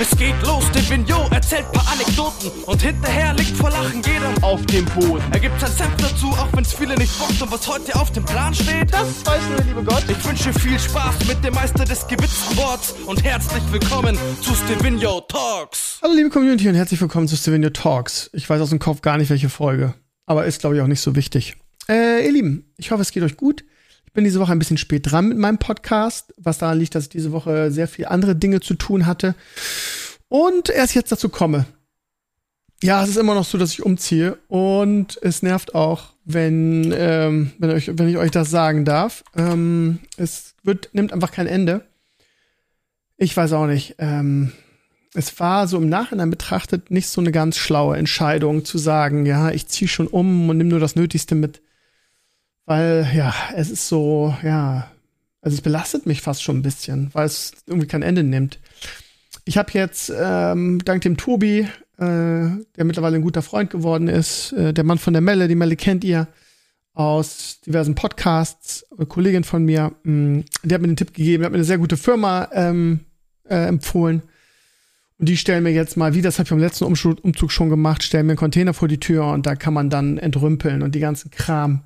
Es geht los, der Vignot erzählt paar Anekdoten und hinterher liegt vor Lachen jeder auf dem Boden. Er gibt sein Senf dazu, auch wenn's viele nicht bockt und was heute auf dem Plan steht. Das weiß nur der liebe Gott. Ich wünsche viel Spaß mit dem Meister des gewitzten Worts und herzlich willkommen zu Stevino Talks. Hallo liebe Community und herzlich willkommen zu Stevino Talks. Ich weiß aus dem Kopf gar nicht, welche Folge, aber ist glaube ich auch nicht so wichtig. Äh, ihr Lieben, ich hoffe, es geht euch gut. Ich bin diese Woche ein bisschen spät dran mit meinem Podcast, was daran liegt, dass ich diese Woche sehr viel andere Dinge zu tun hatte und erst jetzt dazu komme. Ja, es ist immer noch so, dass ich umziehe und es nervt auch, wenn, ähm, wenn, euch, wenn ich euch das sagen darf. Ähm, es wird, nimmt einfach kein Ende. Ich weiß auch nicht. Ähm, es war so im Nachhinein betrachtet nicht so eine ganz schlaue Entscheidung zu sagen, ja, ich ziehe schon um und nehme nur das Nötigste mit. Weil, ja, es ist so, ja, also es belastet mich fast schon ein bisschen, weil es irgendwie kein Ende nimmt. Ich habe jetzt ähm, dank dem Tobi, äh, der mittlerweile ein guter Freund geworden ist, äh, der Mann von der Melle, die Melle kennt ihr aus diversen Podcasts, eine Kollegin von mir, mh, mm, der hat mir den Tipp gegeben, hat mir eine sehr gute Firma ähm, äh, empfohlen. Und die stellen mir jetzt mal, wie das habe ich beim letzten Umzug schon gemacht, stellen mir einen Container vor die Tür und da kann man dann entrümpeln und die ganzen Kram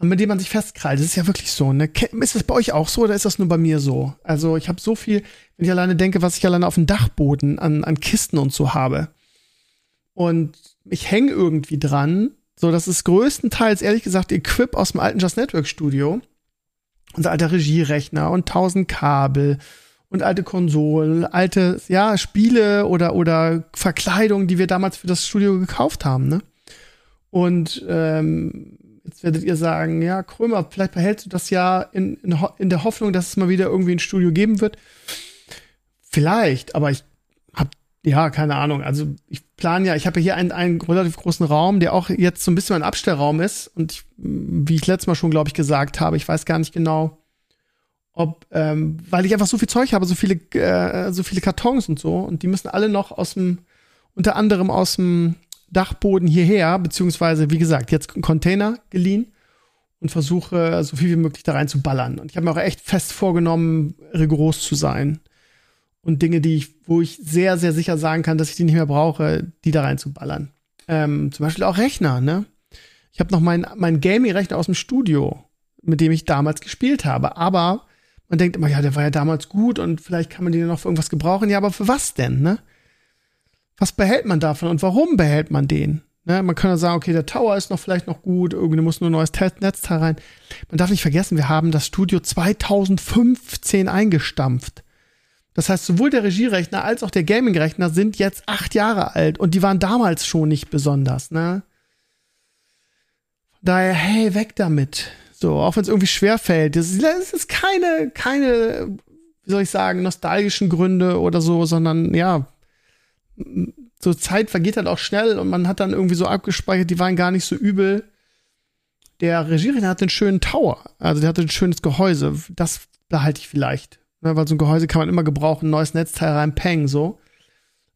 mit dem man sich festkrallt. Das ist ja wirklich so. Ne? Ist das bei euch auch so oder ist das nur bei mir so? Also ich habe so viel, wenn ich alleine denke, was ich alleine auf dem Dachboden an, an Kisten und so habe. Und ich hänge irgendwie dran. So, das ist größtenteils, ehrlich gesagt, Equip aus dem alten Just Network Studio. Unser alter Regierechner und tausend Kabel und alte Konsolen, alte, ja, Spiele oder, oder Verkleidung, die wir damals für das Studio gekauft haben, ne? Und ähm, Jetzt werdet ihr sagen, ja, Krömer, vielleicht behältst du das ja in, in, in, der Hoffnung, dass es mal wieder irgendwie ein Studio geben wird. Vielleicht, aber ich habe ja keine Ahnung. Also ich plane ja, ich habe ja hier einen, einen relativ großen Raum, der auch jetzt so ein bisschen ein Abstellraum ist. Und ich, wie ich letztes Mal schon, glaube ich, gesagt habe, ich weiß gar nicht genau, ob, ähm, weil ich einfach so viel Zeug habe, so viele, äh, so viele Kartons und so, und die müssen alle noch aus dem, unter anderem aus dem Dachboden hierher, beziehungsweise wie gesagt, jetzt einen Container geliehen und versuche so viel wie möglich da rein zu ballern. Und ich habe mir auch echt fest vorgenommen, rigoros zu sein. Und Dinge, die ich, wo ich sehr, sehr sicher sagen kann, dass ich die nicht mehr brauche, die da rein zu ballern. Ähm, zum Beispiel auch Rechner, ne? Ich habe noch meinen mein Gaming-Rechner aus dem Studio, mit dem ich damals gespielt habe. Aber man denkt immer, ja, der war ja damals gut und vielleicht kann man den noch für irgendwas gebrauchen. Ja, aber für was denn, ne? Was behält man davon und warum behält man den? Ne, man kann ja sagen, okay, der Tower ist noch vielleicht noch gut, irgendwie muss nur ein neues Netzteil rein. Man darf nicht vergessen, wir haben das Studio 2015 eingestampft. Das heißt, sowohl der Regierechner als auch der Gaming-Rechner sind jetzt acht Jahre alt und die waren damals schon nicht besonders, ne? Daher, hey, weg damit. So, auch wenn es irgendwie schwer fällt. Das ist keine, keine, wie soll ich sagen, nostalgischen Gründe oder so, sondern ja, so Zeit vergeht halt auch schnell und man hat dann irgendwie so abgespeichert, die waren gar nicht so übel. Der Regierender hat einen schönen Tower, also der hatte ein schönes Gehäuse. Das behalte ich vielleicht. Ne, weil so ein Gehäuse kann man immer gebrauchen, neues Netzteil rein, peng, so.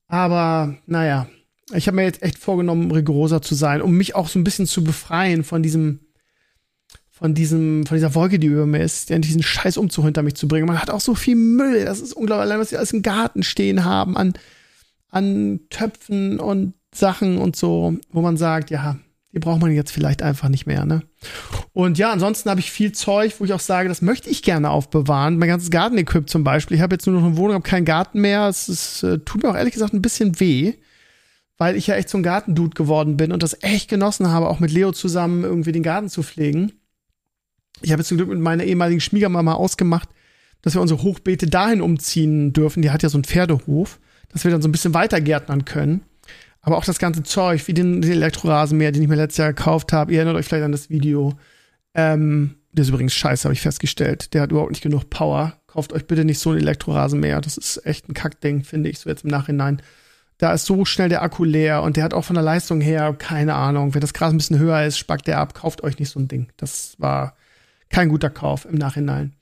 Aber, naja, ich habe mir jetzt echt vorgenommen, rigoroser zu sein, um mich auch so ein bisschen zu befreien von diesem, von diesem, von dieser Wolke, die über mir ist, diesen scheiß Umzug hinter mich zu bringen. Man hat auch so viel Müll, das ist unglaublich, allein was wir alles im Garten stehen haben an an Töpfen und Sachen und so, wo man sagt, ja, die braucht man jetzt vielleicht einfach nicht mehr, ne? Und ja, ansonsten habe ich viel Zeug, wo ich auch sage, das möchte ich gerne aufbewahren. Mein ganzes Garten-Equip zum Beispiel. Ich habe jetzt nur noch eine Wohnung, habe keinen Garten mehr. Es ist, äh, tut mir auch ehrlich gesagt ein bisschen weh, weil ich ja echt so ein Gartendude geworden bin und das echt genossen habe, auch mit Leo zusammen irgendwie den Garten zu pflegen. Ich habe jetzt zum Glück mit meiner ehemaligen Schwiegermama ausgemacht, dass wir unsere Hochbeete dahin umziehen dürfen. Die hat ja so einen Pferdehof dass wir dann so ein bisschen weiter gärtnern können. Aber auch das ganze Zeug, wie den, den Elektrorasenmäher, den ich mir letztes Jahr gekauft habe. Ihr erinnert euch vielleicht an das Video. Ähm, der ist übrigens scheiße, habe ich festgestellt. Der hat überhaupt nicht genug Power. Kauft euch bitte nicht so ein Elektrorasenmäher. Das ist echt ein Kackding, finde ich, so jetzt im Nachhinein. Da ist so schnell der Akku leer und der hat auch von der Leistung her keine Ahnung. Wenn das Gras ein bisschen höher ist, spackt der ab. Kauft euch nicht so ein Ding. Das war kein guter Kauf im Nachhinein.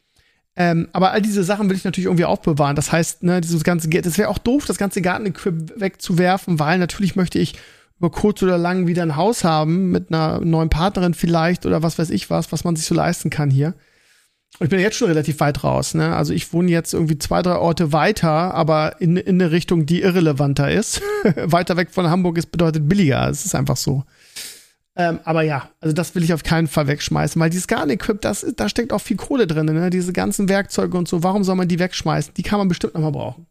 Ähm, aber all diese Sachen will ich natürlich irgendwie aufbewahren. Das heißt, ne, dieses ganze das wäre auch doof, das ganze Gartenequip wegzuwerfen, weil natürlich möchte ich über kurz oder lang wieder ein Haus haben mit einer neuen Partnerin vielleicht oder was weiß ich was, was man sich so leisten kann hier. Und ich bin jetzt schon relativ weit raus, ne? Also ich wohne jetzt irgendwie zwei, drei Orte weiter, aber in, in eine Richtung, die irrelevanter ist. weiter weg von Hamburg ist bedeutet billiger. Es ist einfach so. Ähm, aber ja, also das will ich auf keinen Fall wegschmeißen, weil dieses Garn-Equip, das, da steckt auch viel Kohle drin, ne? Diese ganzen Werkzeuge und so. Warum soll man die wegschmeißen? Die kann man bestimmt noch mal brauchen.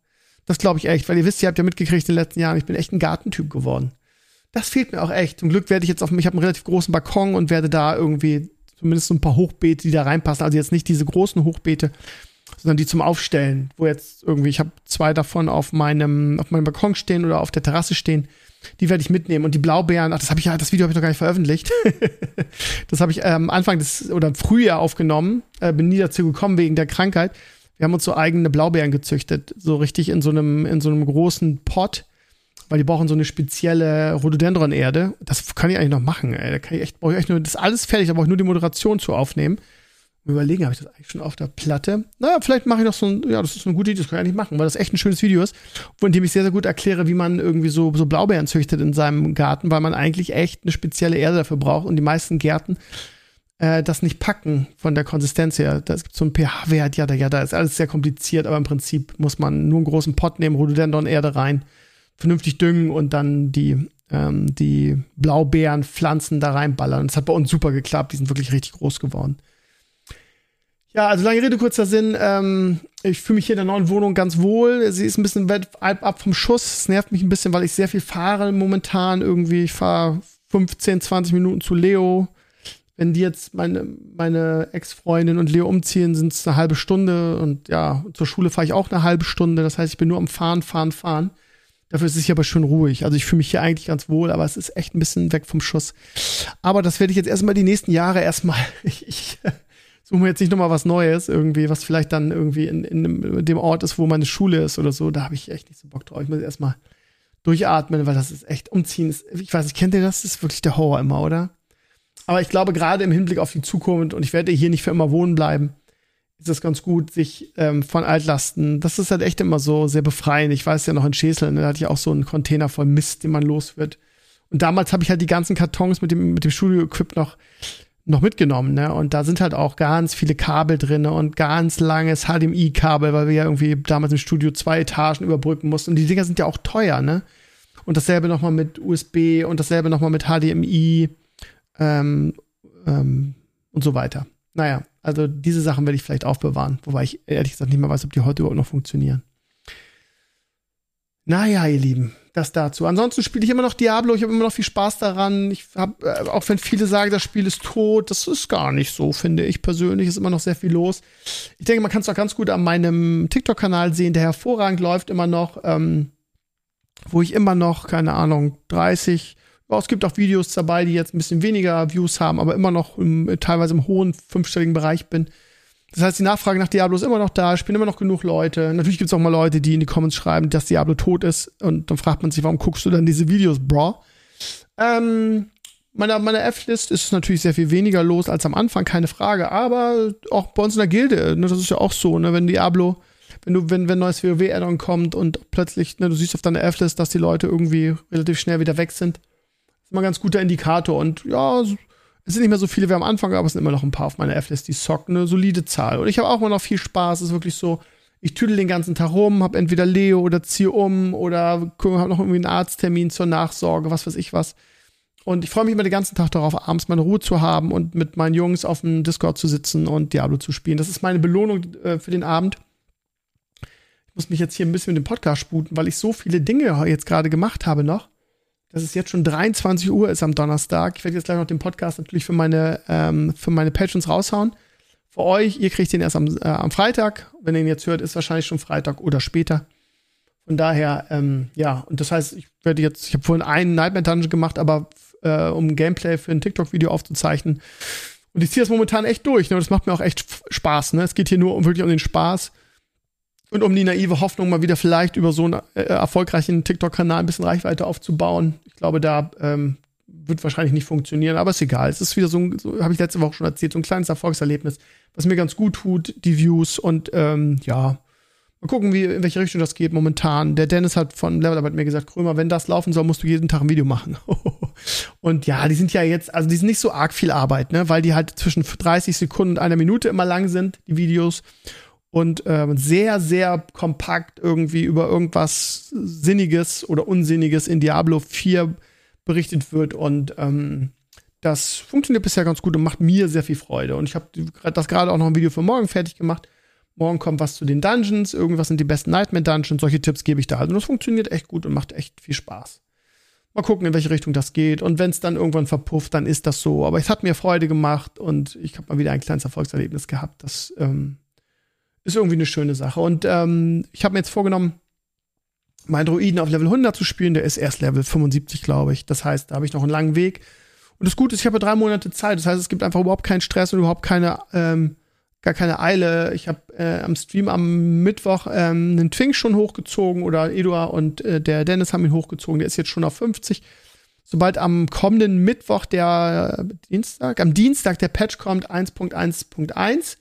Das glaube ich echt, weil ihr wisst, ihr habt ja mitgekriegt in den letzten Jahren, ich bin echt ein Gartentyp geworden. Das fehlt mir auch echt. Zum Glück werde ich jetzt auf, ich habe einen relativ großen Balkon und werde da irgendwie zumindest so ein paar Hochbeete, die da reinpassen. Also jetzt nicht diese großen Hochbeete, sondern die zum Aufstellen, wo jetzt irgendwie, ich habe zwei davon auf meinem, auf meinem Balkon stehen oder auf der Terrasse stehen. Die werde ich mitnehmen. Und die Blaubeeren, ach, das habe ich ja, das Video habe ich noch gar nicht veröffentlicht. das habe ich ähm, Anfang des oder Frühjahr aufgenommen, äh, bin nie dazu gekommen wegen der Krankheit. Wir haben uns so eigene Blaubeeren gezüchtet, so richtig in so einem, in so einem großen Pot weil die brauchen so eine spezielle Rhododendron-Erde. Das kann ich eigentlich noch machen, ey. Da kann ich echt, brauche ich echt nur, das ist alles fertig, da brauche ich nur die Moderation zu aufnehmen. Überlegen, habe ich das eigentlich schon auf der Platte? Naja, vielleicht mache ich noch so ein, ja, das ist eine gute Idee, das kann ich eigentlich machen, weil das echt ein schönes Video ist, in dem ich sehr, sehr gut erkläre, wie man irgendwie so, so Blaubeeren züchtet in seinem Garten, weil man eigentlich echt eine spezielle Erde dafür braucht und die meisten Gärten äh, das nicht packen von der Konsistenz her. Da gibt so ein pH-Wert, ja, da, ja, da ist alles sehr kompliziert, aber im Prinzip muss man nur einen großen Pot nehmen, Rhododendron-Erde rein, vernünftig düngen und dann die, ähm, die Blaubeerenpflanzen da reinballern. Das hat bei uns super geklappt. Die sind wirklich richtig groß geworden. Ja, also lange Rede, kurzer Sinn. Ähm, ich fühle mich hier in der neuen Wohnung ganz wohl. Sie ist ein bisschen weit ab vom Schuss. Es nervt mich ein bisschen, weil ich sehr viel fahre momentan. Irgendwie, ich fahre 15, 20 Minuten zu Leo. Wenn die jetzt meine, meine Ex-Freundin und Leo umziehen, sind es eine halbe Stunde. Und ja, zur Schule fahre ich auch eine halbe Stunde. Das heißt, ich bin nur am Fahren, Fahren, Fahren. Dafür ist es hier aber schön ruhig. Also ich fühle mich hier eigentlich ganz wohl, aber es ist echt ein bisschen weg vom Schuss. Aber das werde ich jetzt erstmal die nächsten Jahre erstmal. Ich, ich suche mir jetzt nicht nochmal was Neues, irgendwie, was vielleicht dann irgendwie in, in dem Ort ist, wo meine Schule ist oder so. Da habe ich echt nicht so Bock drauf. Ich muss erstmal durchatmen, weil das ist echt umziehen. Ich weiß nicht, kennt ihr das? Das ist wirklich der Horror immer, oder? Aber ich glaube, gerade im Hinblick auf die Zukunft, und ich werde hier nicht für immer wohnen bleiben, ist es ganz gut, sich ähm, von Altlasten, das ist halt echt immer so sehr befreiend. Ich weiß ja noch in Schäsel, ne, da hatte ich auch so einen Container voll Mist, den man los wird. Und damals habe ich halt die ganzen Kartons mit dem, mit dem Studio-Equip noch, noch mitgenommen, ne? Und da sind halt auch ganz viele Kabel drin und ganz langes HDMI-Kabel, weil wir ja irgendwie damals im Studio zwei Etagen überbrücken mussten. Und die Dinger sind ja auch teuer, ne? Und dasselbe nochmal mit USB und dasselbe nochmal mit HDMI ähm, ähm, und so weiter. Naja, also diese Sachen werde ich vielleicht aufbewahren, wobei ich ehrlich gesagt nicht mehr weiß, ob die heute überhaupt noch funktionieren. Naja, ihr Lieben, das dazu. Ansonsten spiele ich immer noch Diablo, ich habe immer noch viel Spaß daran. Ich habe, äh, auch wenn viele sagen, das Spiel ist tot, das ist gar nicht so, finde ich persönlich. Ist immer noch sehr viel los. Ich denke, man kann es auch ganz gut an meinem TikTok-Kanal sehen, der hervorragend läuft immer noch, ähm, wo ich immer noch, keine Ahnung, 30, ja, es gibt auch Videos dabei, die jetzt ein bisschen weniger Views haben, aber immer noch im, teilweise im hohen fünfstelligen Bereich bin. Das heißt, die Nachfrage nach Diablo ist immer noch da, spielen immer noch genug Leute. Natürlich gibt es auch mal Leute, die in die Comments schreiben, dass Diablo tot ist. Und dann fragt man sich, warum guckst du dann diese Videos, bro? Ähm, meiner meine F-List ist natürlich sehr viel weniger los als am Anfang, keine Frage. Aber auch bei uns in der Gilde, ne, das ist ja auch so, ne, wenn Diablo, wenn du, wenn, wenn neues WoW-Addon kommt und plötzlich, ne, du siehst auf deiner F-List, dass die Leute irgendwie relativ schnell wieder weg sind, ist immer ein ganz guter Indikator. Und ja, es sind nicht mehr so viele wie am Anfang, aber es sind immer noch ein paar auf meiner F-List, die zocken, eine solide Zahl. Und ich habe auch immer noch viel Spaß. Es ist wirklich so, ich tüdel den ganzen Tag rum, habe entweder Leo oder ziehe um oder habe noch irgendwie einen Arzttermin zur Nachsorge, was weiß ich was. Und ich freue mich immer den ganzen Tag darauf, abends meine Ruhe zu haben und mit meinen Jungs auf dem Discord zu sitzen und Diablo zu spielen. Das ist meine Belohnung äh, für den Abend. Ich muss mich jetzt hier ein bisschen mit dem Podcast sputen, weil ich so viele Dinge jetzt gerade gemacht habe noch dass es jetzt schon 23 Uhr ist am Donnerstag. Ich werde jetzt gleich noch den Podcast natürlich für meine, ähm, für meine Patrons raushauen. Für euch, ihr kriegt den erst am, äh, am Freitag. Wenn ihr ihn jetzt hört, ist wahrscheinlich schon Freitag oder später. Von daher, ähm, ja, und das heißt, ich werde jetzt, ich habe vorhin einen Nightmare Dungeon gemacht, aber äh, um Gameplay für ein TikTok-Video aufzuzeichnen. Und ich ziehe das momentan echt durch. Ne? Das macht mir auch echt Spaß. Ne? Es geht hier nur um wirklich um den Spaß und um die naive Hoffnung, mal wieder vielleicht über so einen äh, erfolgreichen TikTok-Kanal ein bisschen Reichweite aufzubauen. Ich glaube, da ähm, wird wahrscheinlich nicht funktionieren, aber ist egal. Es ist wieder so, ein, so habe ich letzte Woche schon erzählt, so ein kleines Erfolgserlebnis, was mir ganz gut tut, die Views und ähm, ja, Mal gucken, wie, in welche Richtung das geht momentan. Der Dennis hat von Level hat mir gesagt, Krömer, wenn das laufen soll, musst du jeden Tag ein Video machen. und ja, die sind ja jetzt, also die sind nicht so arg viel Arbeit, ne, weil die halt zwischen 30 Sekunden und einer Minute immer lang sind, die Videos. Und äh, sehr, sehr kompakt irgendwie über irgendwas Sinniges oder Unsinniges in Diablo 4 berichtet wird. Und ähm, das funktioniert bisher ganz gut und macht mir sehr viel Freude. Und ich habe das gerade auch noch ein Video für morgen fertig gemacht morgen kommt was zu den Dungeons, irgendwas sind die besten Nightmare Dungeons, solche Tipps gebe ich da. Also das funktioniert echt gut und macht echt viel Spaß. Mal gucken, in welche Richtung das geht. Und wenn es dann irgendwann verpufft, dann ist das so. Aber es hat mir Freude gemacht und ich habe mal wieder ein kleines Erfolgserlebnis gehabt. Das ähm, ist irgendwie eine schöne Sache. Und ähm, ich habe mir jetzt vorgenommen, meinen Druiden auf Level 100 zu spielen. Der ist erst Level 75, glaube ich. Das heißt, da habe ich noch einen langen Weg. Und das Gute ist, ich habe drei Monate Zeit. Das heißt, es gibt einfach überhaupt keinen Stress und überhaupt keine ähm, gar keine Eile. Ich habe äh, am Stream am Mittwoch ähm, einen Twink schon hochgezogen oder Eduard und äh, der Dennis haben ihn hochgezogen. Der ist jetzt schon auf 50. Sobald am kommenden Mittwoch der Dienstag, am Dienstag der Patch kommt 1.1.1,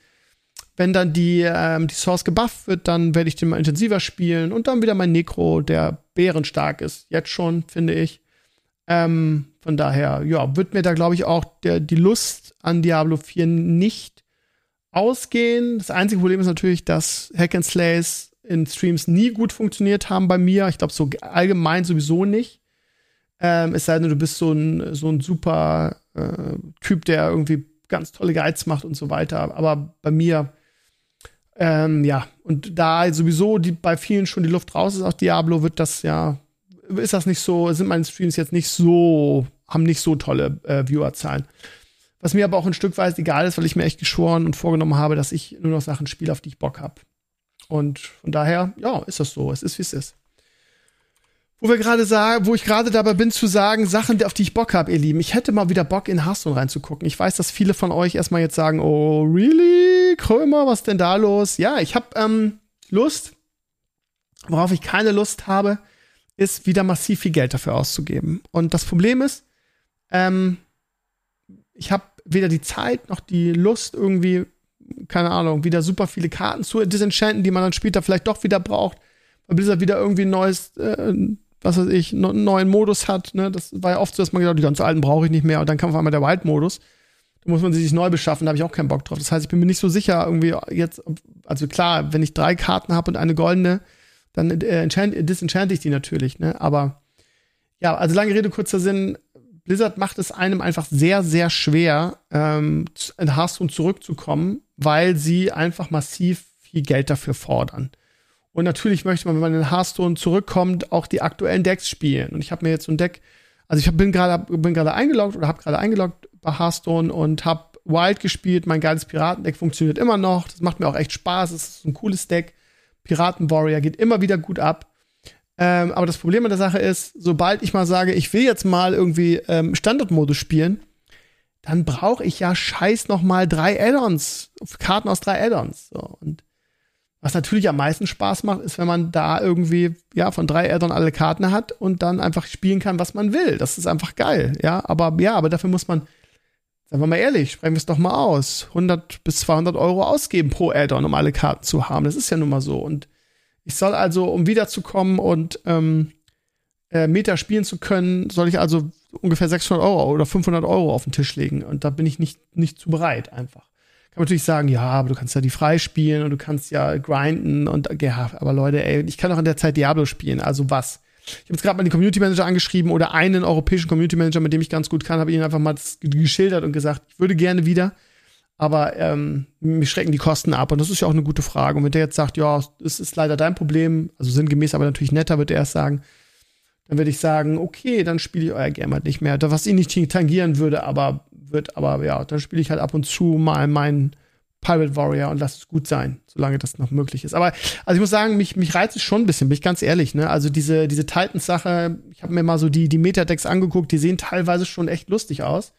wenn dann die, ähm, die Source gebufft wird, dann werde ich den mal intensiver spielen und dann wieder mein Necro, der bärenstark ist. Jetzt schon, finde ich. Ähm, von daher, ja, wird mir da, glaube ich, auch der, die Lust an Diablo 4 nicht ausgehen. Das einzige Problem ist natürlich, dass Hack and Slays in Streams nie gut funktioniert haben bei mir. Ich glaube, so allgemein sowieso nicht. Ähm, es sei denn, du bist so ein, so ein super äh, Typ, der irgendwie ganz tolle Guides macht und so weiter. Aber bei mir, ähm, ja, und da sowieso die, bei vielen schon die Luft raus ist aus Diablo, wird das ja, ist das nicht so, sind meine Streams jetzt nicht so, haben nicht so tolle äh, Viewerzahlen. Was mir aber auch ein Stück weit egal ist, weil ich mir echt geschworen und vorgenommen habe, dass ich nur noch Sachen spiele, auf die ich Bock habe. Und von daher, ja, ist das so. Es ist, wie es ist. Wo wir gerade sagen, wo ich gerade dabei bin zu sagen, Sachen, auf die ich Bock habe, ihr Lieben. Ich hätte mal wieder Bock, in Hearthstone reinzugucken. Ich weiß, dass viele von euch erstmal jetzt sagen, oh, really? Krömer, was denn da los? Ja, ich habe ähm, Lust. Worauf ich keine Lust habe, ist wieder massiv viel Geld dafür auszugeben. Und das Problem ist, ähm, ich habe weder die Zeit noch die Lust, irgendwie, keine Ahnung, wieder super viele Karten zu disenchanten, die man dann später vielleicht doch wieder braucht, weil Blizzard wieder irgendwie ein neues, äh, was weiß ich, einen neuen Modus hat. Ne? Das war ja oft so, dass man gedacht, die ganz alten brauche ich nicht mehr und dann kam auf einmal der Wild-Modus. Da muss man sich neu beschaffen, da habe ich auch keinen Bock drauf. Das heißt, ich bin mir nicht so sicher, irgendwie jetzt, also klar, wenn ich drei Karten habe und eine goldene, dann äh, disenchante ich die natürlich, ne? Aber ja, also lange Rede, kurzer Sinn, Blizzard macht es einem einfach sehr, sehr schwer, ähm, in Hearthstone zurückzukommen, weil sie einfach massiv viel Geld dafür fordern. Und natürlich möchte man, wenn man in Hearthstone zurückkommt, auch die aktuellen Decks spielen. Und ich habe mir jetzt so ein Deck, also ich bin gerade bin eingeloggt oder habe gerade eingeloggt bei Hearthstone und habe Wild gespielt. Mein geiles Piratendeck funktioniert immer noch. Das macht mir auch echt Spaß. Es ist ein cooles Deck. Piraten Warrior geht immer wieder gut ab. Ähm, aber das Problem an der Sache ist, sobald ich mal sage, ich will jetzt mal irgendwie ähm, Standardmodus spielen, dann brauche ich ja scheiß noch mal drei Add-ons, Karten aus drei Add-ons. So. Und was natürlich am meisten Spaß macht, ist, wenn man da irgendwie ja von drei Add-on alle Karten hat und dann einfach spielen kann, was man will. Das ist einfach geil, ja. Aber ja, aber dafür muss man, sagen wir mal ehrlich, sprechen wir es doch mal aus, 100 bis 200 Euro ausgeben pro Add-on, um alle Karten zu haben. Das ist ja nun mal so. Und ich soll also, um wiederzukommen und ähm, äh, Meta spielen zu können, soll ich also ungefähr 600 Euro oder 500 Euro auf den Tisch legen. Und da bin ich nicht, nicht zu bereit, einfach. Kann man natürlich sagen, ja, aber du kannst ja die frei spielen und du kannst ja grinden und, ja, aber Leute, ey, ich kann auch in der Zeit Diablo spielen, also was? Ich habe jetzt gerade mal den Community Manager angeschrieben oder einen europäischen Community Manager, mit dem ich ganz gut kann, habe ihnen einfach mal geschildert und gesagt, ich würde gerne wieder aber ähm, mir schrecken die Kosten ab und das ist ja auch eine gute Frage. Und wenn der jetzt sagt, ja, es ist leider dein Problem, also sinngemäß, aber natürlich netter, wird er erst sagen, dann würde ich sagen, okay, dann spiele ich euer Game halt nicht mehr. Was ihn nicht tangieren würde, aber wird, aber ja, dann spiele ich halt ab und zu mal meinen Pirate Warrior und lass es gut sein, solange das noch möglich ist. Aber also ich muss sagen, mich, mich reizt es schon ein bisschen, bin ich ganz ehrlich, ne? Also diese, diese Titans-Sache, ich habe mir mal so die, die Metadecks angeguckt, die sehen teilweise schon echt lustig aus.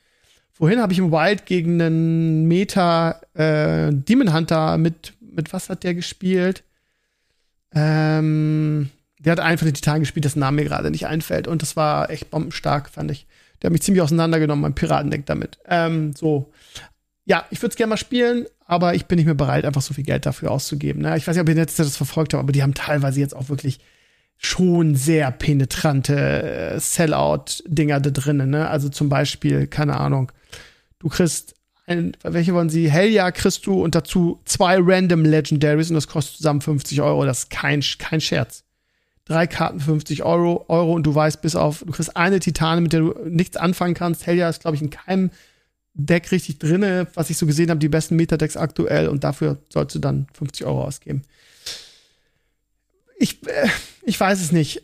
Vorhin habe ich im Wild gegen einen Meta äh, Demon Hunter mit, mit was hat der gespielt? Ähm, der hat einfach den Titan gespielt, dessen Name mir gerade nicht einfällt. Und das war echt bombenstark, fand ich. Der hat mich ziemlich auseinandergenommen, mein Piratendeck damit. Ähm, so. Ja, ich würde es gerne mal spielen, aber ich bin nicht mehr bereit, einfach so viel Geld dafür auszugeben. Ne? Ich weiß nicht, ob ihr jetzt das verfolgt habt, aber die haben teilweise jetzt auch wirklich schon sehr penetrante äh, Sellout-Dinger da drinnen. Ne? Also zum Beispiel, keine Ahnung, du kriegst ein, welche wollen sie? Helljahr kriegst du und dazu zwei Random Legendaries und das kostet zusammen 50 Euro. Das ist kein, kein Scherz. Drei Karten 50 Euro, Euro und du weißt bis auf, du kriegst eine Titane, mit der du nichts anfangen kannst. Helljahr ist, glaube ich, in keinem Deck richtig drinne, was ich so gesehen habe, die besten Metadecks aktuell und dafür sollst du dann 50 Euro ausgeben. Ich, äh, ich weiß es nicht.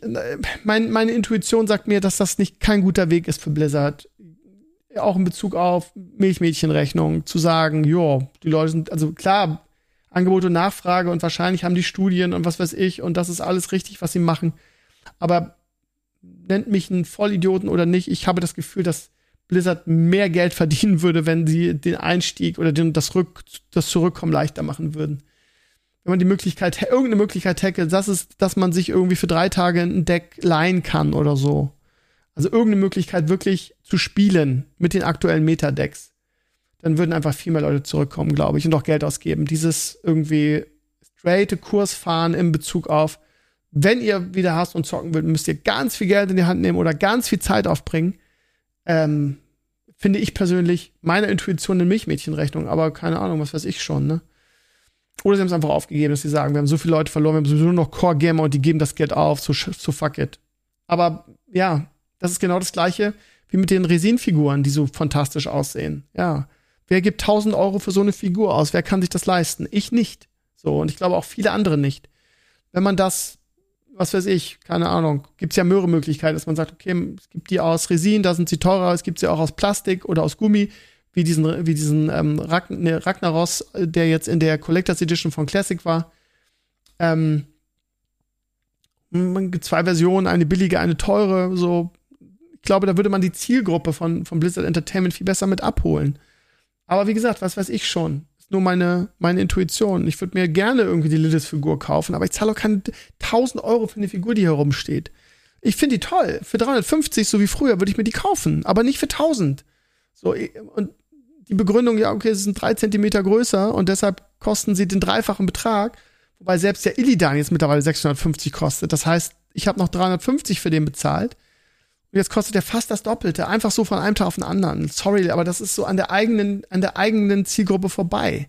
Mein, meine Intuition sagt mir, dass das nicht kein guter Weg ist für Blizzard. Auch in Bezug auf Milchmädchenrechnung zu sagen, ja, die Leute sind, also klar, Angebot und Nachfrage und wahrscheinlich haben die Studien und was weiß ich und das ist alles richtig, was sie machen. Aber nennt mich einen Vollidioten oder nicht, ich habe das Gefühl, dass Blizzard mehr Geld verdienen würde, wenn sie den Einstieg oder den, das, Rück, das Zurückkommen leichter machen würden. Wenn man die Möglichkeit, irgendeine Möglichkeit hätte, das ist, dass man sich irgendwie für drei Tage ein Deck leihen kann oder so. Also irgendeine Möglichkeit wirklich zu spielen mit den aktuellen Metadecks. Dann würden einfach viel mehr Leute zurückkommen, glaube ich, und auch Geld ausgeben. Dieses irgendwie straighte Kurs fahren in Bezug auf, wenn ihr wieder hast und zocken wollt, müsst ihr ganz viel Geld in die Hand nehmen oder ganz viel Zeit aufbringen ähm, finde ich persönlich meine Intuition in Milchmädchenrechnung, aber keine Ahnung, was weiß ich schon, ne? Oder sie haben es einfach aufgegeben, dass sie sagen, wir haben so viele Leute verloren, wir haben sowieso nur noch Core-Gamer und die geben das Geld auf, so, so fuck it. Aber ja, das ist genau das Gleiche wie mit den Resin-Figuren, die so fantastisch aussehen. Ja. Wer gibt 1000 Euro für so eine Figur aus? Wer kann sich das leisten? Ich nicht. So, und ich glaube auch viele andere nicht. Wenn man das was weiß ich, keine Ahnung, gibt es ja mehrere Möglichkeiten, dass man sagt, okay, es gibt die aus Resin, da sind sie teurer, es gibt sie auch aus Plastik oder aus Gummi, wie diesen, wie diesen ähm, Ragn ne, Ragnaros, der jetzt in der Collectors Edition von Classic war. Ähm, zwei Versionen, eine billige, eine teure, so. Ich glaube, da würde man die Zielgruppe von, von Blizzard Entertainment viel besser mit abholen. Aber wie gesagt, was weiß ich schon nur meine, meine Intuition. Ich würde mir gerne irgendwie die Lilith-Figur kaufen, aber ich zahle auch keine 1000 Euro für eine Figur, die hier rumsteht. Ich finde die toll. Für 350, so wie früher, würde ich mir die kaufen, aber nicht für 1000. So, und die Begründung, ja, okay, sie sind drei Zentimeter größer und deshalb kosten sie den dreifachen Betrag. Wobei selbst der Illidan jetzt mittlerweile 650 kostet. Das heißt, ich habe noch 350 für den bezahlt. Und jetzt kostet er fast das Doppelte, einfach so von einem Tag auf den anderen. Sorry, aber das ist so an der eigenen, an der eigenen Zielgruppe vorbei.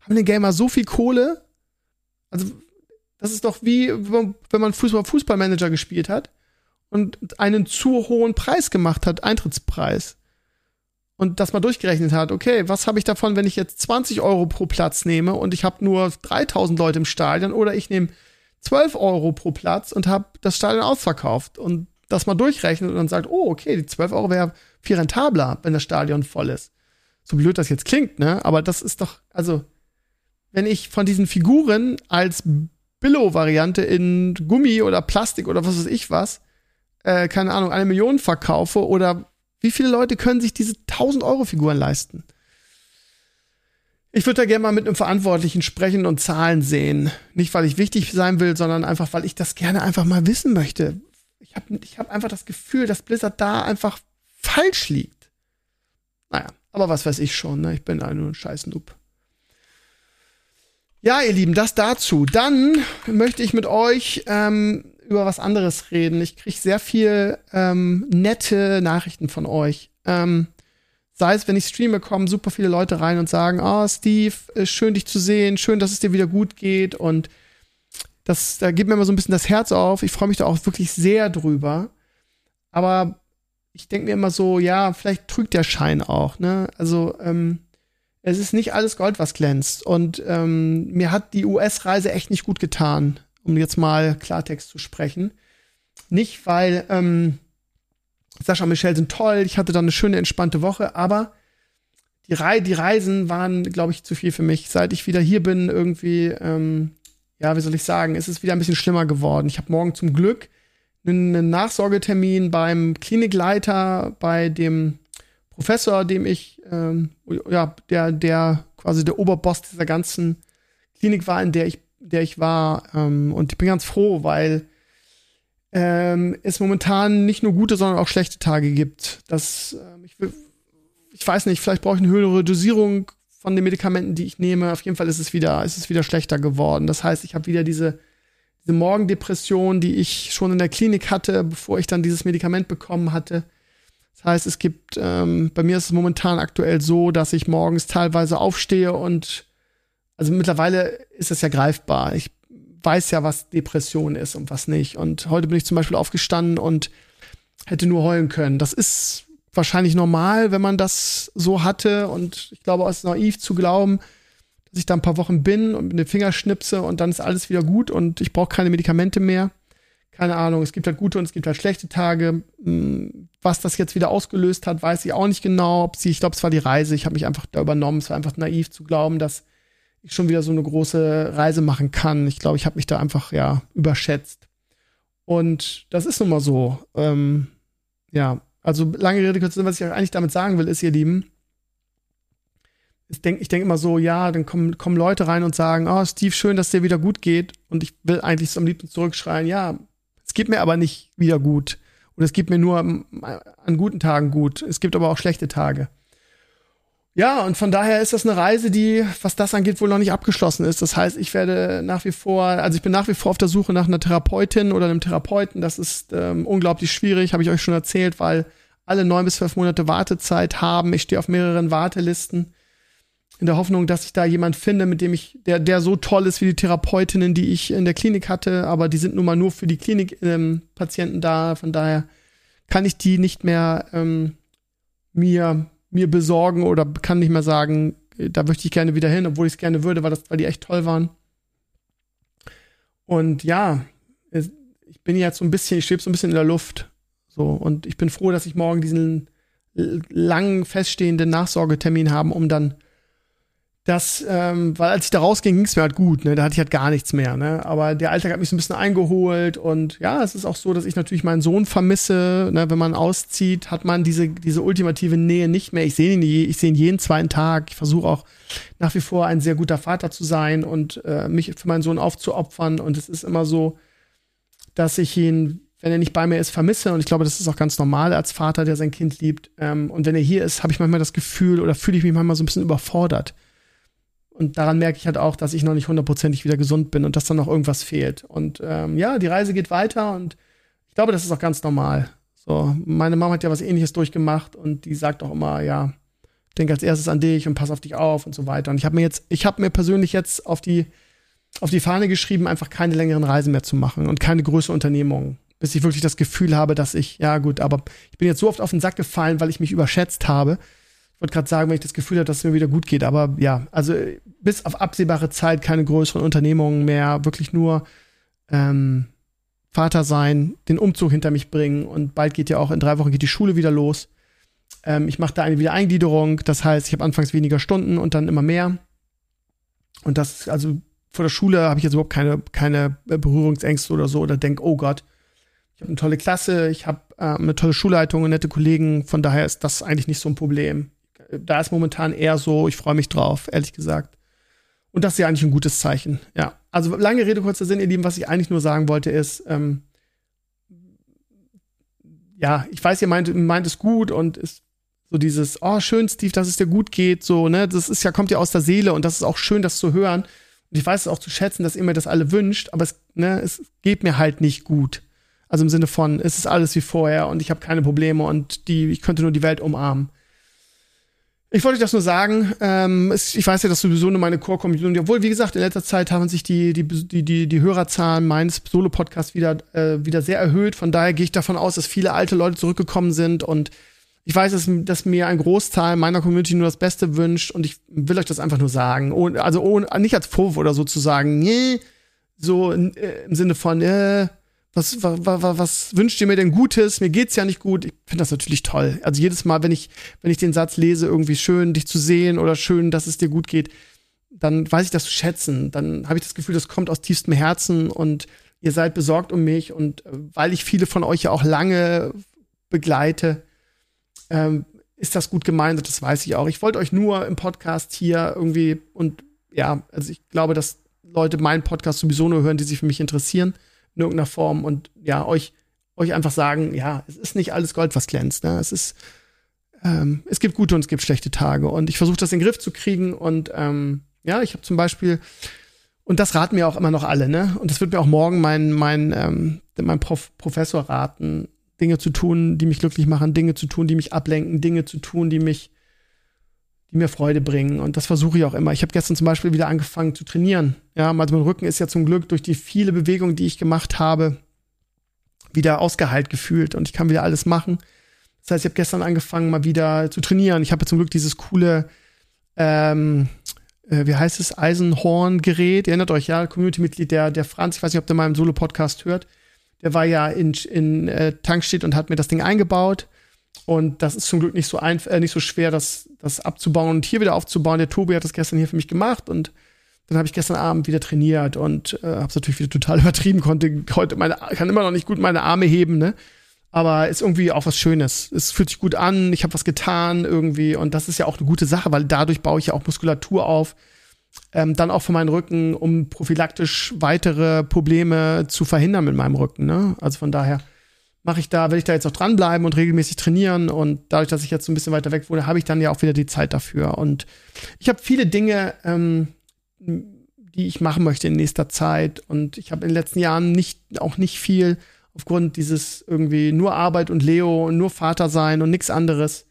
Haben den Gamer so viel Kohle? Also, das ist doch wie, wenn man Fußball, Fußballmanager gespielt hat und einen zu hohen Preis gemacht hat, Eintrittspreis. Und das mal durchgerechnet hat, okay, was habe ich davon, wenn ich jetzt 20 Euro pro Platz nehme und ich habe nur 3000 Leute im Stadion oder ich nehme 12 Euro pro Platz und habe das Stadion ausverkauft. Und das mal durchrechnet und dann sagt, oh, okay, die 12 Euro wäre viel rentabler, wenn das Stadion voll ist. So blöd das jetzt klingt, ne? Aber das ist doch, also, wenn ich von diesen Figuren als Billo-Variante in Gummi oder Plastik oder was weiß ich was, äh, keine Ahnung, eine Million verkaufe oder wie viele Leute können sich diese 1000 Euro Figuren leisten? Ich würde da gerne mal mit einem Verantwortlichen sprechen und Zahlen sehen. Nicht, weil ich wichtig sein will, sondern einfach, weil ich das gerne einfach mal wissen möchte habe ich hab einfach das Gefühl, dass Blizzard da einfach falsch liegt. Naja, aber was weiß ich schon, ne? Ich bin da nur ein scheiß Noob. Ja, ihr Lieben, das dazu. Dann möchte ich mit euch ähm, über was anderes reden. Ich kriege sehr viel ähm, nette Nachrichten von euch. Ähm, sei es, wenn ich streame, kommen super viele Leute rein und sagen, oh, Steve, schön dich zu sehen, schön, dass es dir wieder gut geht und das, da gibt mir immer so ein bisschen das Herz auf. Ich freue mich da auch wirklich sehr drüber. Aber ich denke mir immer so, ja, vielleicht trügt der Schein auch, ne? Also, ähm, es ist nicht alles Gold, was glänzt. Und ähm, mir hat die US-Reise echt nicht gut getan, um jetzt mal Klartext zu sprechen. Nicht, weil ähm, Sascha und Michelle sind toll, ich hatte da eine schöne, entspannte Woche, aber die, Re die Reisen waren, glaube ich, zu viel für mich. Seit ich wieder hier bin, irgendwie, ähm, ja, wie soll ich sagen, es ist wieder ein bisschen schlimmer geworden. Ich habe morgen zum Glück einen Nachsorgetermin beim Klinikleiter, bei dem Professor, dem ich, ähm, ja, der, der quasi der Oberboss dieser ganzen Klinik war, in der ich, der ich war. Ähm, und ich bin ganz froh, weil ähm, es momentan nicht nur gute, sondern auch schlechte Tage gibt. Das, ähm, ich, ich weiß nicht, vielleicht brauche ich eine höhere Dosierung von den Medikamenten, die ich nehme. Auf jeden Fall ist es wieder, ist es wieder schlechter geworden. Das heißt, ich habe wieder diese, diese Morgendepression, die ich schon in der Klinik hatte, bevor ich dann dieses Medikament bekommen hatte. Das heißt, es gibt, ähm, bei mir ist es momentan aktuell so, dass ich morgens teilweise aufstehe und also mittlerweile ist es ja greifbar. Ich weiß ja, was Depression ist und was nicht. Und heute bin ich zum Beispiel aufgestanden und hätte nur heulen können. Das ist wahrscheinlich normal, wenn man das so hatte. Und ich glaube, es ist naiv zu glauben, dass ich da ein paar Wochen bin und mit den Finger schnipse und dann ist alles wieder gut und ich brauche keine Medikamente mehr. Keine Ahnung, es gibt halt gute und es gibt halt schlechte Tage. Hm, was das jetzt wieder ausgelöst hat, weiß ich auch nicht genau. Ob sie, ich glaube, es war die Reise. Ich habe mich einfach da übernommen. Es war einfach naiv zu glauben, dass ich schon wieder so eine große Reise machen kann. Ich glaube, ich habe mich da einfach ja überschätzt. Und das ist nun mal so. Ähm, ja, also lange Rede, kurz was ich eigentlich damit sagen will, ist, ihr Lieben, ich denke ich denk immer so, ja, dann kommen, kommen Leute rein und sagen, oh, Steve, schön, dass dir wieder gut geht. Und ich will eigentlich so am liebsten zurückschreien, ja, es geht mir aber nicht wieder gut. Und es geht mir nur an guten Tagen gut. Es gibt aber auch schlechte Tage. Ja, und von daher ist das eine Reise, die, was das angeht, wohl noch nicht abgeschlossen ist. Das heißt, ich werde nach wie vor, also ich bin nach wie vor auf der Suche nach einer Therapeutin oder einem Therapeuten. Das ist ähm, unglaublich schwierig, habe ich euch schon erzählt, weil alle neun bis zwölf Monate Wartezeit haben. Ich stehe auf mehreren Wartelisten in der Hoffnung, dass ich da jemand finde, mit dem ich, der, der so toll ist wie die Therapeutinnen, die ich in der Klinik hatte, aber die sind nun mal nur für die Klinikpatienten ähm, da. Von daher kann ich die nicht mehr ähm, mir mir besorgen oder kann nicht mehr sagen, da möchte ich gerne wieder hin, obwohl ich es gerne würde, weil, das, weil die echt toll waren. Und ja, ich bin jetzt so ein bisschen, ich schwebe so ein bisschen in der Luft. So, und ich bin froh, dass ich morgen diesen langen feststehenden Nachsorgetermin habe, um dann das, ähm, weil als ich da rausging, ging es mir halt gut, ne? Da hatte ich halt gar nichts mehr, ne? Aber der Alltag hat mich so ein bisschen eingeholt und ja, es ist auch so, dass ich natürlich meinen Sohn vermisse, ne? Wenn man auszieht, hat man diese, diese ultimative Nähe nicht mehr. Ich sehe ihn, ich sehe ihn jeden zweiten Tag. Ich versuche auch nach wie vor ein sehr guter Vater zu sein und äh, mich für meinen Sohn aufzuopfern. Und es ist immer so, dass ich ihn, wenn er nicht bei mir ist, vermisse. Und ich glaube, das ist auch ganz normal als Vater, der sein Kind liebt. Ähm, und wenn er hier ist, habe ich manchmal das Gefühl oder fühle ich mich manchmal so ein bisschen überfordert und daran merke ich halt auch, dass ich noch nicht hundertprozentig wieder gesund bin und dass dann noch irgendwas fehlt. Und ähm, ja, die Reise geht weiter und ich glaube, das ist auch ganz normal. So, meine Mama hat ja was ähnliches durchgemacht und die sagt auch immer, ja, denk als erstes an dich und pass auf dich auf und so weiter. Und ich habe mir jetzt, ich habe mir persönlich jetzt auf die, auf die Fahne geschrieben, einfach keine längeren Reisen mehr zu machen und keine größere Unternehmungen. Bis ich wirklich das Gefühl habe, dass ich, ja gut, aber ich bin jetzt so oft auf den Sack gefallen, weil ich mich überschätzt habe, ich wollte gerade sagen, wenn ich das Gefühl habe, dass es mir wieder gut geht, aber ja, also bis auf absehbare Zeit keine größeren Unternehmungen mehr, wirklich nur ähm, Vater sein, den Umzug hinter mich bringen und bald geht ja auch in drei Wochen geht die Schule wieder los. Ähm, ich mache da eine Wiedereingliederung, das heißt, ich habe anfangs weniger Stunden und dann immer mehr. Und das, also vor der Schule habe ich jetzt überhaupt keine, keine Berührungsängste oder so oder denk, oh Gott, ich habe eine tolle Klasse, ich habe äh, eine tolle Schulleitung und nette Kollegen, von daher ist das eigentlich nicht so ein Problem da ist momentan eher so, ich freue mich drauf, ehrlich gesagt. Und das ist ja eigentlich ein gutes Zeichen. Ja. Also lange Rede, kurzer Sinn, ihr Lieben, was ich eigentlich nur sagen wollte, ist, ähm, ja, ich weiß, ihr meint, meint es gut und ist so dieses, oh, schön, Steve, dass es dir gut geht, so, ne, das ist ja, kommt ja aus der Seele und das ist auch schön, das zu hören. Und ich weiß es auch zu schätzen, dass ihr mir das alle wünscht, aber es, ne, es geht mir halt nicht gut. Also im Sinne von, es ist alles wie vorher und ich habe keine Probleme und die, ich könnte nur die Welt umarmen. Ich wollte das nur sagen. Ähm, ich weiß ja, dass sowieso nur meine Core-Community, obwohl, wie gesagt, in letzter Zeit haben sich die, die, die, die, die Hörerzahlen meines Solo-Podcasts wieder, äh, wieder sehr erhöht. Von daher gehe ich davon aus, dass viele alte Leute zurückgekommen sind und ich weiß, dass, dass mir ein Großteil meiner Community nur das Beste wünscht und ich will euch das einfach nur sagen. Oh, also oh, nicht als Vorwurf oder so zu sagen, nee, so äh, im Sinne von, äh, was, was, was, was wünscht ihr mir denn Gutes? Mir geht's ja nicht gut. Ich finde das natürlich toll. Also jedes Mal, wenn ich, wenn ich den Satz lese, irgendwie schön, dich zu sehen oder schön, dass es dir gut geht, dann weiß ich das zu schätzen. Dann habe ich das Gefühl, das kommt aus tiefstem Herzen und ihr seid besorgt um mich und äh, weil ich viele von euch ja auch lange begleite, ähm, ist das gut gemeint das weiß ich auch. Ich wollte euch nur im Podcast hier irgendwie und ja, also ich glaube, dass Leute meinen Podcast sowieso nur hören, die sich für mich interessieren in irgendeiner Form und ja, euch, euch einfach sagen, ja, es ist nicht alles Gold, was glänzt. Ne? Es ist, ähm, es gibt gute und es gibt schlechte Tage. Und ich versuche das in den Griff zu kriegen. Und ähm, ja, ich habe zum Beispiel, und das raten mir auch immer noch alle, ne? Und das wird mir auch morgen mein, mein, ähm, mein Prof Professor raten, Dinge zu tun, die mich glücklich machen, Dinge zu tun, die mich ablenken, Dinge zu tun, die mich, die mir Freude bringen. Und das versuche ich auch immer. Ich habe gestern zum Beispiel wieder angefangen zu trainieren. Ja, also mein Rücken ist ja zum Glück durch die viele Bewegungen, die ich gemacht habe, wieder ausgeheilt gefühlt und ich kann wieder alles machen. Das heißt, ich habe gestern angefangen, mal wieder zu trainieren. Ich habe zum Glück dieses coole, ähm, äh, wie heißt es, Eisenhorn-Gerät. Ihr erinnert euch, ja, Community-Mitglied, der, der Franz, ich weiß nicht, ob der mal im Solo-Podcast hört. Der war ja in, in äh, Tankstedt und hat mir das Ding eingebaut. Und das ist zum Glück nicht so, ein, äh, nicht so schwer, das, das abzubauen und hier wieder aufzubauen. Der Tobi hat das gestern hier für mich gemacht und dann habe ich gestern Abend wieder trainiert und äh, habe es natürlich wieder total übertrieben, konnte heute meine, kann immer noch nicht gut meine Arme heben, ne? aber ist irgendwie auch was Schönes. Es fühlt sich gut an, ich habe was getan irgendwie und das ist ja auch eine gute Sache, weil dadurch baue ich ja auch Muskulatur auf. Ähm, dann auch für meinen Rücken, um prophylaktisch weitere Probleme zu verhindern mit meinem Rücken. Ne? Also von daher mache ich da, will ich da jetzt auch dranbleiben und regelmäßig trainieren und dadurch, dass ich jetzt so ein bisschen weiter weg wohne, habe ich dann ja auch wieder die Zeit dafür. Und ich habe viele Dinge, ähm, die ich machen möchte in nächster Zeit und ich habe in den letzten Jahren nicht, auch nicht viel aufgrund dieses irgendwie nur Arbeit und Leo und nur Vater sein und nichts anderes,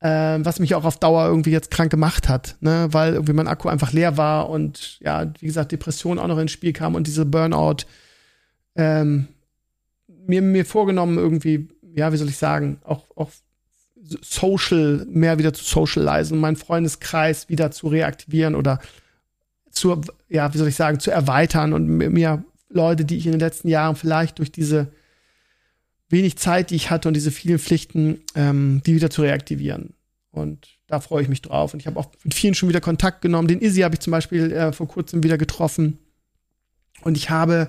äh, was mich auch auf Dauer irgendwie jetzt krank gemacht hat, ne? weil irgendwie mein Akku einfach leer war und ja, wie gesagt, Depression auch noch ins Spiel kam und diese Burnout ähm, mir, mir vorgenommen irgendwie, ja, wie soll ich sagen, auch, auch social, mehr wieder zu socialisen, meinen Freundeskreis wieder zu reaktivieren oder zu, ja, wie soll ich sagen, zu erweitern und mir Leute, die ich in den letzten Jahren vielleicht durch diese wenig Zeit, die ich hatte und diese vielen Pflichten, ähm, die wieder zu reaktivieren. Und da freue ich mich drauf. Und ich habe auch mit vielen schon wieder Kontakt genommen. Den Izzy habe ich zum Beispiel äh, vor kurzem wieder getroffen. Und ich habe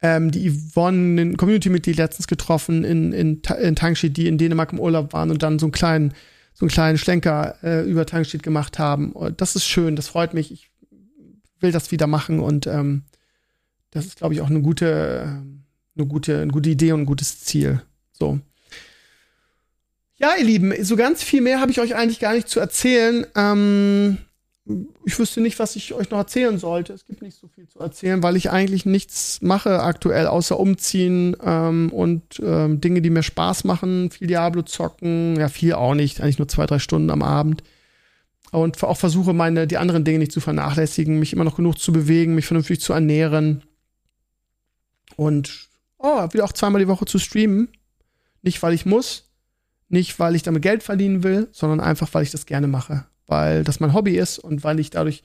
ähm, die Yvonne, ein Community-Mitglied, letztens getroffen in, in, in Tangschied, die in Dänemark im Urlaub waren und dann so einen kleinen, so einen kleinen Schlenker äh, über Tangschied gemacht haben. Und das ist schön, das freut mich. Ich will das wieder machen und ähm, das ist, glaube ich, auch eine gute, eine gute, eine gute Idee und ein gutes Ziel. So. Ja, ihr Lieben, so ganz viel mehr habe ich euch eigentlich gar nicht zu erzählen. Ähm, ich wüsste nicht, was ich euch noch erzählen sollte. Es gibt nicht so viel zu erzählen, weil ich eigentlich nichts mache aktuell, außer umziehen ähm, und ähm, Dinge, die mir Spaß machen. Viel Diablo zocken, ja, viel auch nicht, eigentlich nur zwei, drei Stunden am Abend und auch versuche, meine, die anderen Dinge nicht zu vernachlässigen, mich immer noch genug zu bewegen, mich vernünftig zu ernähren und oh, wieder auch zweimal die Woche zu streamen. Nicht, weil ich muss, nicht, weil ich damit Geld verdienen will, sondern einfach, weil ich das gerne mache, weil das mein Hobby ist und weil ich dadurch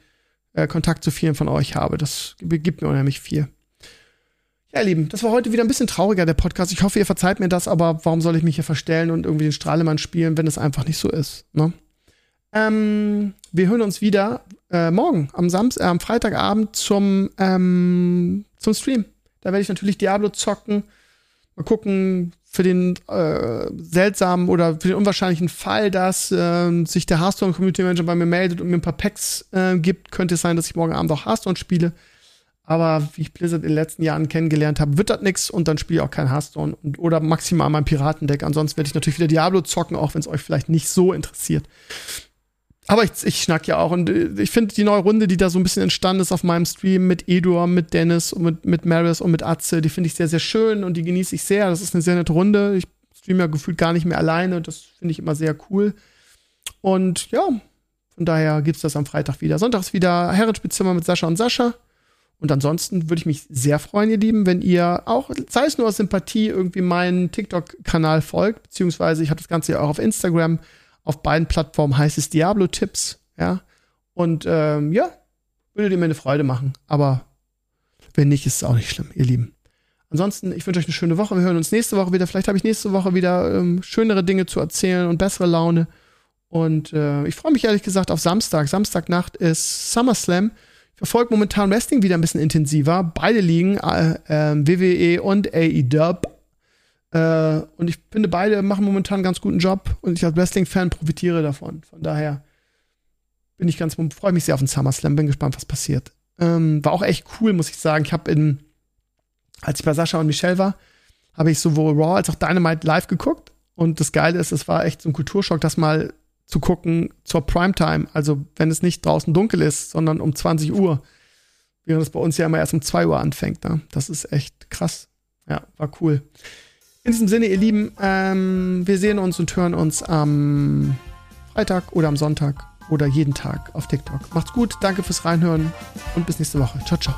äh, Kontakt zu vielen von euch habe. Das gibt mir unheimlich viel. Ja, ihr Lieben, das war heute wieder ein bisschen trauriger, der Podcast. Ich hoffe, ihr verzeiht mir das, aber warum soll ich mich hier verstellen und irgendwie den Strahlemann spielen, wenn es einfach nicht so ist? Ne? Ähm, wir hören uns wieder äh, morgen am Samstag, äh, am Freitagabend zum, ähm, zum Stream. Da werde ich natürlich Diablo zocken. Mal gucken, für den äh, seltsamen oder für den unwahrscheinlichen Fall, dass äh, sich der Hearthstone Community Manager bei mir meldet und mir ein paar Packs äh, gibt, könnte es sein, dass ich morgen Abend auch Hearthstone spiele. Aber wie ich Blizzard in den letzten Jahren kennengelernt habe, wird das nix und dann spiele ich auch kein Hearthstone und, oder maximal mein Piratendeck. Ansonsten werde ich natürlich wieder Diablo zocken, auch wenn es euch vielleicht nicht so interessiert aber ich, ich schnack ja auch und äh, ich finde die neue Runde, die da so ein bisschen entstanden ist auf meinem Stream mit Edor, mit Dennis und mit, mit Maris und mit Atze, die finde ich sehr, sehr schön und die genieße ich sehr. Das ist eine sehr nette Runde. Ich streame ja gefühlt gar nicht mehr alleine. Das finde ich immer sehr cool. Und ja, von daher gibt es das am Freitag wieder. Sonntags wieder Herrenspitzzimmer mit Sascha und Sascha. Und ansonsten würde ich mich sehr freuen, ihr Lieben, wenn ihr auch, sei es nur aus Sympathie, irgendwie meinen TikTok-Kanal folgt, beziehungsweise ich habe das Ganze ja auch auf Instagram auf beiden Plattformen heißt es Diablo-Tipps, ja. Und ähm, ja, würde dir mir eine Freude machen. Aber wenn nicht, ist es auch nicht schlimm, ihr Lieben. Ansonsten, ich wünsche euch eine schöne Woche. Wir hören uns nächste Woche wieder. Vielleicht habe ich nächste Woche wieder ähm, schönere Dinge zu erzählen und bessere Laune. Und äh, ich freue mich ehrlich gesagt auf Samstag. Samstagnacht ist SummerSlam. Ich verfolge momentan Wrestling wieder ein bisschen intensiver. Beide liegen, äh, äh, WWE und AEW. Äh, und ich finde, beide machen momentan einen ganz guten Job und ich als Wrestling-Fan profitiere davon. Von daher bin ich ganz, freue mich sehr auf den SummerSlam, bin gespannt, was passiert. Ähm, war auch echt cool, muss ich sagen. Ich habe in, als ich bei Sascha und Michelle war, habe ich sowohl Raw als auch Dynamite live geguckt Und das Geile ist, es war echt so ein Kulturschock, das mal zu gucken zur Primetime. Also wenn es nicht draußen dunkel ist, sondern um 20 Uhr. Während es bei uns ja immer erst um 2 Uhr anfängt. Ne? Das ist echt krass. Ja, war cool. In diesem Sinne, ihr Lieben, ähm, wir sehen uns und hören uns am Freitag oder am Sonntag oder jeden Tag auf TikTok. Macht's gut, danke fürs Reinhören und bis nächste Woche. Ciao, ciao.